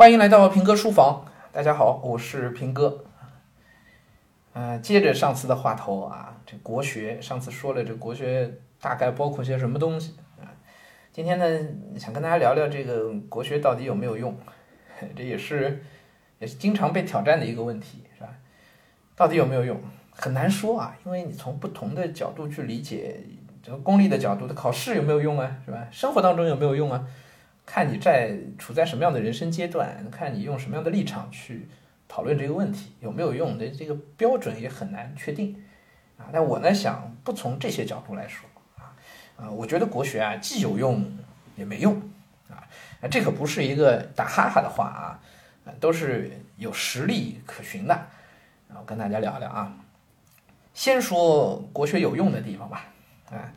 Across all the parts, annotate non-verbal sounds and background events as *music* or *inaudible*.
欢迎来到平哥书房，大家好，我是平哥。呃，接着上次的话头啊，这国学上次说了，这国学大概包括些什么东西啊？今天呢，想跟大家聊聊这个国学到底有没有用，*laughs* 这也是也是经常被挑战的一个问题，是吧？到底有没有用，很难说啊，因为你从不同的角度去理解，这个功利的角度，的考试有没有用啊，是吧？生活当中有没有用啊？看你在处在什么样的人生阶段，看你用什么样的立场去讨论这个问题有没有用的这个标准也很难确定啊。但我呢想不从这些角度来说啊，啊，我觉得国学啊既有用也没用啊，这可不是一个打哈哈的话啊，都是有实力可循的。然后跟大家聊聊啊，先说国学有用的地方吧啊，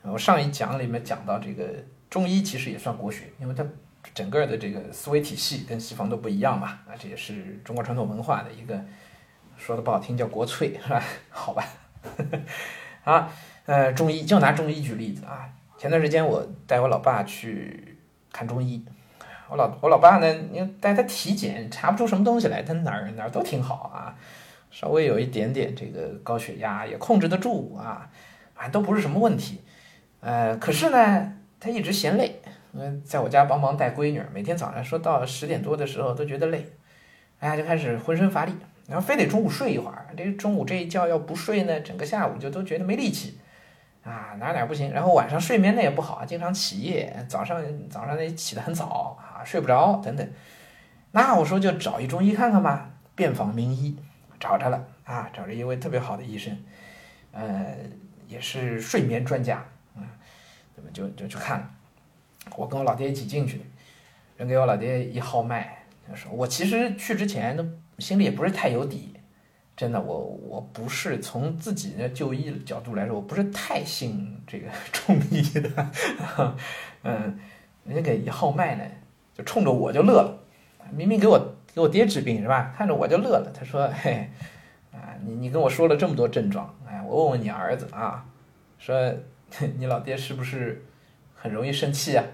我上一讲里面讲到这个。中医其实也算国学，因为它整个的这个思维体系跟西方都不一样嘛，啊，这也是中国传统文化的一个，说的不好听叫国粹，是吧？*laughs* 好吧，啊，呃，中医就拿中医举例子啊，前段时间我带我老爸去看中医，我老我老爸呢，因为带他体检查不出什么东西来，他哪儿哪儿都挺好啊，稍微有一点点这个高血压也控制得住啊，啊，都不是什么问题，呃，可是呢。他一直嫌累，嗯，在我家帮忙带闺女，每天早上说到十点多的时候都觉得累，哎呀，就开始浑身乏力，然后非得中午睡一会儿。这中午这一觉要不睡呢，整个下午就都觉得没力气，啊，哪哪不行。然后晚上睡眠呢也不好啊，经常起夜，早上早上呢起得很早啊，睡不着等等。那我说就找一中医看看吧，遍访名医，找着了啊，找着一位特别好的医生，呃，也是睡眠专家。就就去看了，我跟我老爹一起进去的，人给我老爹一号脉，他说我其实去之前都心里也不是太有底，真的，我我不是从自己的就医角度来说，我不是太信这个 *laughs* 中医的，*laughs* 嗯，人家给一号脉呢，就冲着我就乐了，明明给我给我爹治病是吧？看着我就乐了，他说嘿，啊，你你跟我说了这么多症状，哎，我问问你儿子啊，说。*laughs* 你老爹是不是很容易生气啊？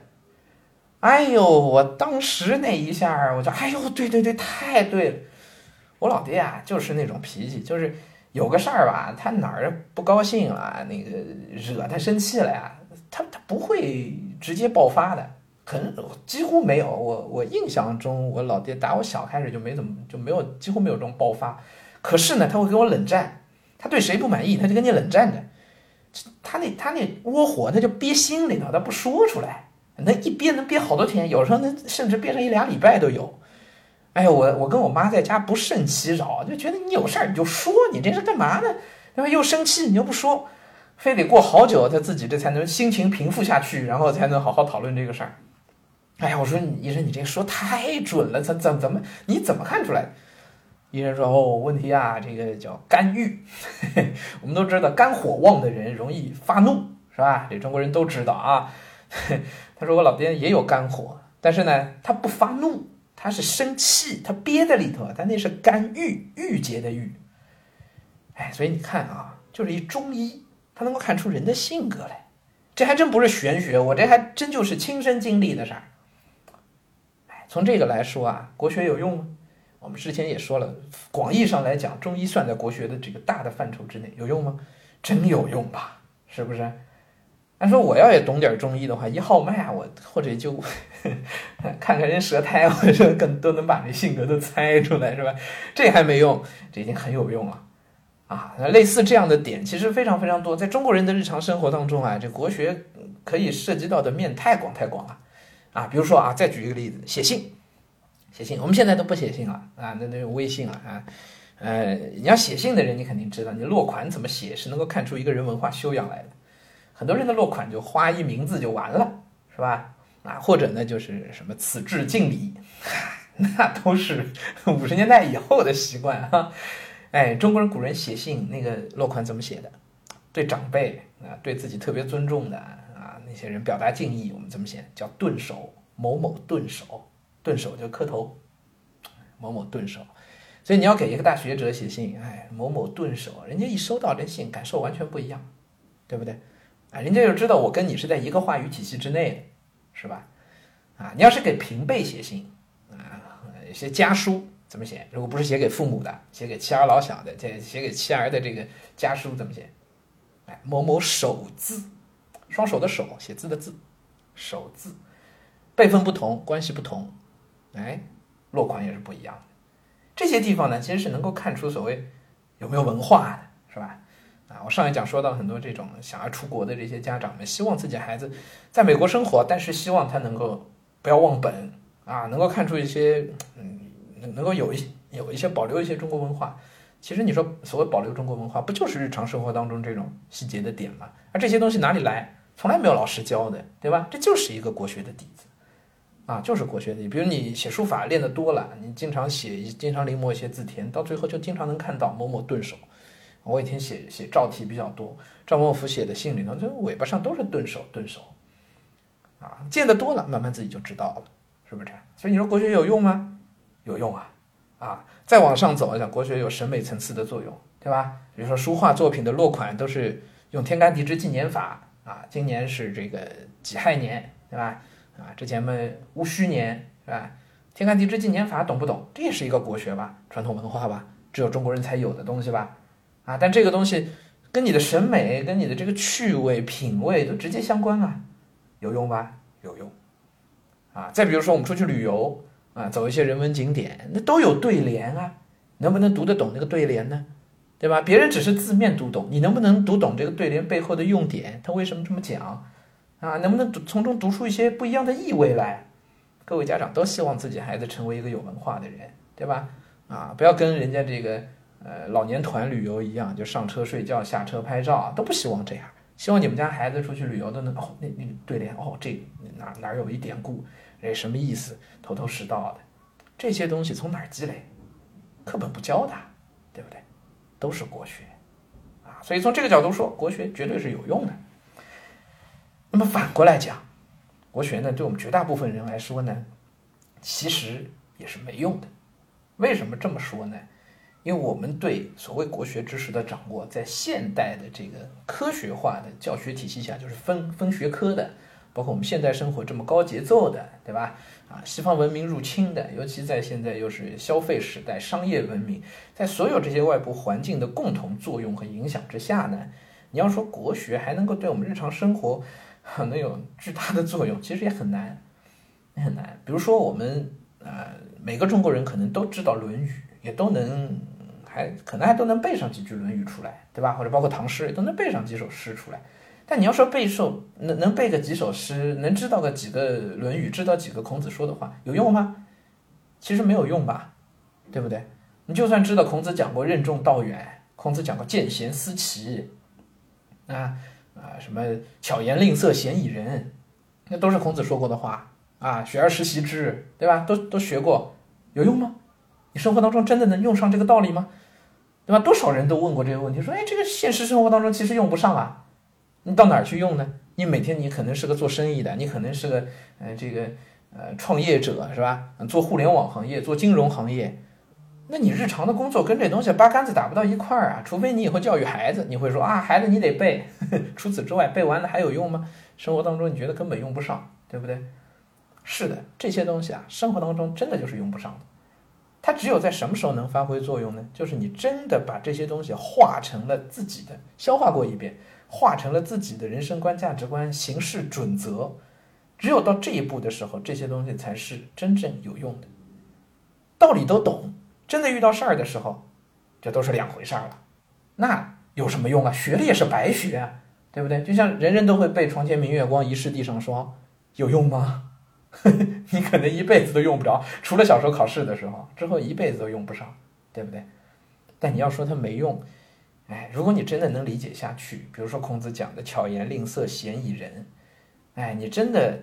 哎呦，我当时那一下，我就哎呦，对对对，太对了。我老爹啊，就是那种脾气，就是有个事儿吧，他哪儿不高兴了，那个惹他生气了呀，他他不会直接爆发的，可能几乎没有。我我印象中，我老爹打我小开始就没怎么就没有几乎没有这种爆发。可是呢，他会跟我冷战，他对谁不满意，他就跟你冷战的。他那他那窝火，他就憋心里头，他不说出来，那一憋能憋好多天，有时候能甚至憋上一俩礼拜都有。哎呦，我我跟我妈在家不胜其扰，就觉得你有事儿你就说，你这是干嘛呢？因为又生气你又不说，非得过好久他自己这才能心情平复下去，然后才能好好讨论这个事儿。哎呀，我说医生，你这说太准了，怎怎怎么你怎么看出来？医生说：“哦，问题啊，这个叫肝郁。*laughs* 我们都知道，肝火旺的人容易发怒，是吧？这中国人都知道啊。*laughs* 他说我老爹也有肝火，但是呢，他不发怒，他是生气，他憋在里头，他那是肝郁，郁结的郁。哎，所以你看啊，就是一中医，他能够看出人的性格来，这还真不是玄学，我这还真就是亲身经历的事儿。哎，从这个来说啊，国学有用吗？”我们之前也说了，广义上来讲，中医算在国学的这个大的范畴之内，有用吗？真有用吧？是不是？按说我要也懂点中医的话，一号脉啊，我或者就 *laughs* 看看人舌苔，或者更都能把这性格都猜出来，是吧？这还没用，这已经很有用了啊！那类似这样的点，其实非常非常多，在中国人的日常生活当中啊，这国学可以涉及到的面太广太广了啊！比如说啊，再举一个例子，写信。写信，我们现在都不写信了啊，那都用微信了啊。呃，你要写信的人，你肯定知道，你落款怎么写是能够看出一个人文化修养来的。很多人的落款就花一名字就完了，是吧？啊，或者呢就是什么此致敬礼，那都是五十年代以后的习惯哈。哎，中国人古人写信那个落款怎么写的？对长辈啊，对自己特别尊重的啊那些人表达敬意，我们怎么写？叫顿首某某顿首。顿首就磕头，某某顿首，所以你要给一个大学者写信，哎，某某顿首，人家一收到这信，感受完全不一样，对不对？啊，人家就知道我跟你是在一个话语体系之内的，是吧？啊，你要是给平辈写信，啊，些家书怎么写？如果不是写给父母的，写给妻儿老小的，这写给妻儿的这个家书怎么写？哎，某某手字，双手的手，写字的字，手字，辈分不同，关系不同，哎，落款也是不一样的。这些地方呢，其实是能够看出所谓有没有文化的，是吧？啊，我上一讲说到很多这种想要出国的这些家长们，希望自己孩子在美国生活，但是希望他能够不要忘本啊，能够看出一些嗯，能能够有一有一些保留一些中国文化。其实你说所谓保留中国文化，不就是日常生活当中这种细节的点吗？而这些东西哪里来？从来没有老师教的，对吧？这就是一个国学的底子，啊，就是国学的。比如你写书法练得多了，你经常写，经常临摹一些字帖，到最后就经常能看到某某顿首。我以前写写赵体比较多，赵孟頫写的信里头，这尾巴上都是顿首，顿首，啊，见得多了，慢慢自己就知道了，是不是？所以你说国学有用吗？有用啊，啊。再往上走，讲国学有审美层次的作用，对吧？比如说书画作品的落款都是用天干地支纪年法啊，今年是这个己亥年，对吧？啊，之前们戊戌年，是吧？天干地支纪年法懂不懂？这也是一个国学吧，传统文化吧，只有中国人才有的东西吧？啊，但这个东西跟你的审美、跟你的这个趣味、品味都直接相关啊，有用吧？有用。啊，再比如说我们出去旅游。啊，走一些人文景点，那都有对联啊，能不能读得懂那个对联呢？对吧？别人只是字面读懂，你能不能读懂这个对联背后的用典？他为什么这么讲？啊，能不能读从中读出一些不一样的意味来？各位家长都希望自己孩子成为一个有文化的人，对吧？啊，不要跟人家这个呃老年团旅游一样，就上车睡觉，下车拍照，都不希望这样。希望你们家孩子出去旅游都能哦，那那个对联哦，这哪哪有一典故？哎，什么意思？头头是道的，这些东西从哪儿积累？课本不教的，对不对？都是国学啊，所以从这个角度说，国学绝对是有用的。那么反过来讲，国学呢，对我们绝大部分人来说呢，其实也是没用的。为什么这么说呢？因为我们对所谓国学知识的掌握，在现代的这个科学化的教学体系下，就是分分学科的。包括我们现代生活这么高节奏的，对吧？啊，西方文明入侵的，尤其在现在又是消费时代、商业文明，在所有这些外部环境的共同作用和影响之下呢，你要说国学还能够对我们日常生活能有巨大的作用，其实也很难，也很难。比如说我们呃，每个中国人可能都知道《论语》，也都能还可能还都能背上几句《论语》出来，对吧？或者包括唐诗，也都能背上几首诗出来。但你要说背诵能能背个几首诗，能知道个几个《论语》，知道几个孔子说的话，有用吗？其实没有用吧，对不对？你就算知道孔子讲过任重道远，孔子讲过见贤思齐，啊啊什么巧言令色，嫌疑人，那都是孔子说过的话啊。学而时习之，对吧？都都学过，有用吗？你生活当中真的能用上这个道理吗？对吧？多少人都问过这个问题，说哎，这个现实生活当中其实用不上啊。你到哪儿去用呢？你每天你可能是个做生意的，你可能是个呃这个呃创业者是吧？做互联网行业，做金融行业，那你日常的工作跟这东西八竿子打不到一块儿啊！除非你以后教育孩子，你会说啊，孩子你得背。*laughs* 除此之外，背完了还有用吗？生活当中你觉得根本用不上，对不对？是的，这些东西啊，生活当中真的就是用不上的。它只有在什么时候能发挥作用呢？就是你真的把这些东西化成了自己的，消化过一遍。化成了自己的人生观、价值观、行事准则，只有到这一步的时候，这些东西才是真正有用的。道理都懂，真的遇到事儿的时候，这都是两回事儿了。那有什么用啊？学了也是白学，对不对？就像人人都会背“床前明月光，疑是地上霜”，有用吗？*laughs* 你可能一辈子都用不着，除了小时候考试的时候，之后一辈子都用不上，对不对？但你要说它没用。哎，如果你真的能理解下去，比如说孔子讲的“巧言令色，鲜矣仁”，哎，你真的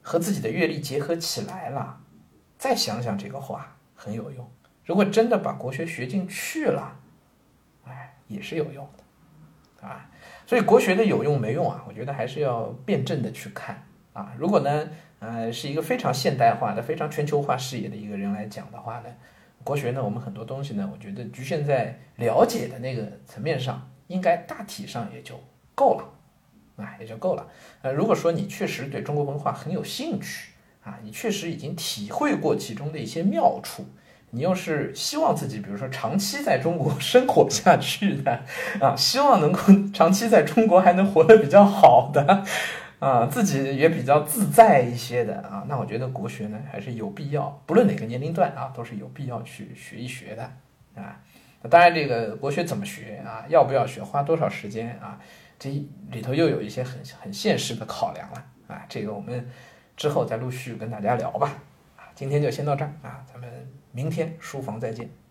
和自己的阅历结合起来了，再想想这个话很有用。如果真的把国学学进去了，哎，也是有用的，啊。所以国学的有用没用啊，我觉得还是要辩证的去看啊。如果呢，呃，是一个非常现代化的、非常全球化视野的一个人来讲的话呢？国学呢，我们很多东西呢，我觉得局限在了解的那个层面上，应该大体上也就够了，啊，也就够了。呃，如果说你确实对中国文化很有兴趣，啊，你确实已经体会过其中的一些妙处。你又是希望自己，比如说长期在中国生活下去的啊，希望能够长期在中国还能活得比较好的啊，自己也比较自在一些的啊，那我觉得国学呢还是有必要，不论哪个年龄段啊，都是有必要去学一学的啊。那当然，这个国学怎么学啊，要不要学，花多少时间啊，这里头又有一些很很现实的考量了啊。这个我们之后再陆续跟大家聊吧。啊，今天就先到这儿啊，咱们。明天书房再见。